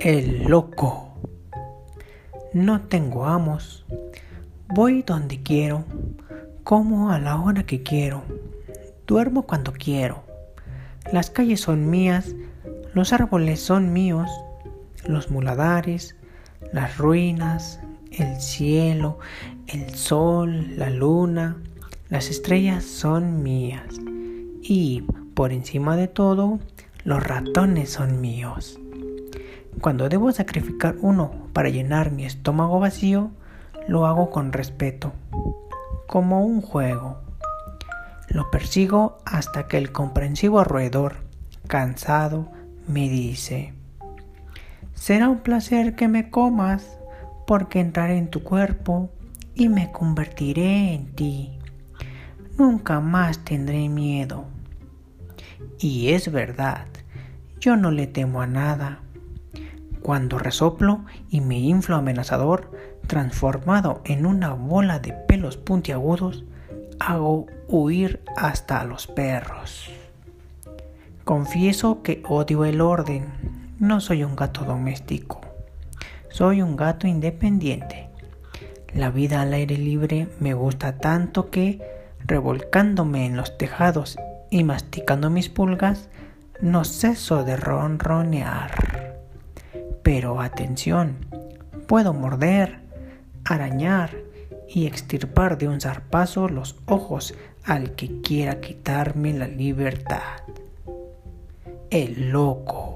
El loco. No tengo amos. Voy donde quiero. Como a la hora que quiero. Duermo cuando quiero. Las calles son mías. Los árboles son míos. Los muladares. Las ruinas. El cielo. El sol. La luna. Las estrellas son mías. Y, por encima de todo, los ratones son míos. Cuando debo sacrificar uno para llenar mi estómago vacío, lo hago con respeto, como un juego. Lo persigo hasta que el comprensivo roedor, cansado, me dice, será un placer que me comas, porque entraré en tu cuerpo y me convertiré en ti. Nunca más tendré miedo. Y es verdad, yo no le temo a nada cuando resoplo y me inflo amenazador, transformado en una bola de pelos puntiagudos, hago huir hasta a los perros. Confieso que odio el orden. No soy un gato doméstico. Soy un gato independiente. La vida al aire libre me gusta tanto que, revolcándome en los tejados y masticando mis pulgas, no ceso de ronronear. Pero atención, puedo morder, arañar y extirpar de un zarpazo los ojos al que quiera quitarme la libertad. El loco.